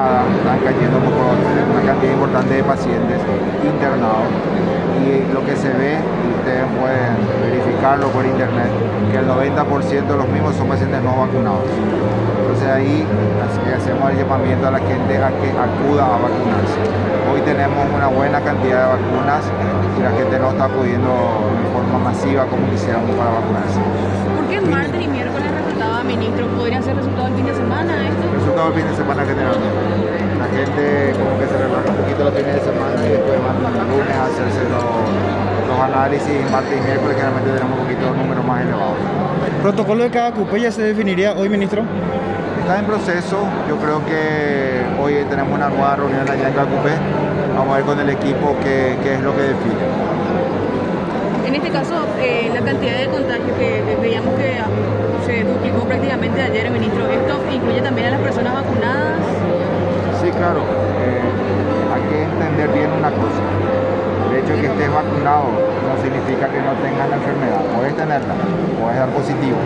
Están cayendo una cantidad importante de pacientes internados y lo que se ve, ustedes pueden verificarlo por internet, que el 90% de los mismos son pacientes no vacunados. Entonces ahí hacemos el llamamiento a la gente a que acuda a vacunarse. Hoy tenemos una buena cantidad de vacunas y la gente no está acudiendo de forma masiva como quisiéramos para vacunarse. ¿Por qué martes y miércoles ministro? ¿Podría ser resultado el fin de semana esto? Resultado el fin de semana generalmente. La gente como que se relaja un poquito los fines de semana y después van el lunes a hacerse los, los análisis martes y miércoles generalmente tenemos un poquito números más elevados. ¿Protocolo de cada cupé ya se definiría hoy, ministro? Está en proceso, yo creo que hoy tenemos una nueva reunión allá en Cacupé, vamos a ver con el equipo qué, qué es lo que define. En este caso, eh, la cantidad de prácticamente ayer, ministro, ¿esto incluye también a las personas vacunadas? Sí, claro. Eh, hay que entender bien una cosa. El hecho de que estés vacunado no significa que no tengas la enfermedad. Puedes tenerla, puedes dar positivo.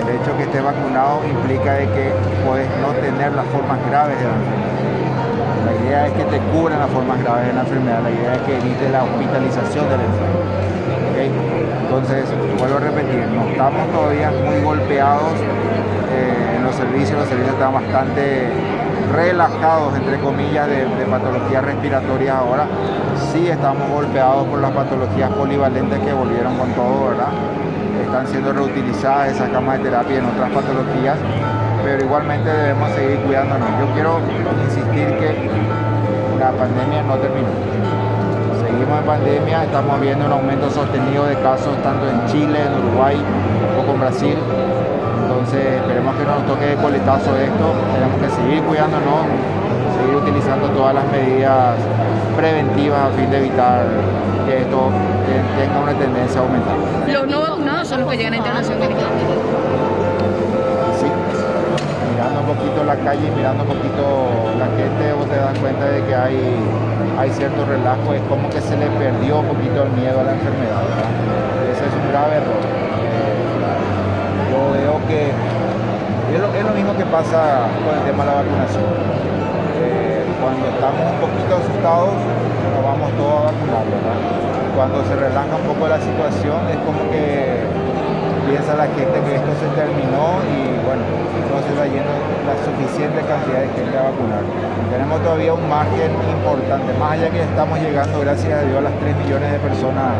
El hecho de que estés vacunado implica de que puedes no tener las formas graves de la enfermedad. La idea es que te cubran las formas graves de la enfermedad, la idea es que evite la hospitalización del enfermo. Entonces, vuelvo a repetir, no estamos todavía muy golpeados eh, en los servicios, los servicios están bastante relajados, entre comillas, de, patologías respiratorias ahora. Sí estamos golpeados por las patologías polivalentes que volvieron con todo, ¿verdad? Están siendo reutilizadas esas camas de terapia en otras patologías, pero igualmente debemos seguir cuidándonos. Yo quiero insistir que la pandemia no terminó. Seguimos en pandemia, estamos viendo un aumento sostenido de casos tanto en Chile, en Uruguay, un poco en Brasil. Entonces esperemos que no nos toque de coletazo esto, tenemos que seguir cuidándonos, seguir utilizando todas las medidas preventivas a fin de evitar que esto tenga una tendencia a aumentar. Los no vacunados son los que llegan a internación mirando un poquito la calle, mirando un poquito la gente, vos te das cuenta de que hay, hay cierto relajo, es como que se le perdió un poquito el miedo a la enfermedad. Ese es un grave error yo veo que es lo, mismo que pasa con el tema de la vacunación. Eh, cuando estamos un poquito asustados, nos vamos todos a vacunar, ¿verdad? Cuando se relaja un poco la situación, es como que piensa la gente que esto se terminó y bueno, no se va yendo la suficiente cantidad de gente a vacunar. Tenemos todavía un margen importante, más allá que estamos llegando, gracias a Dios, a las 3 millones de personas.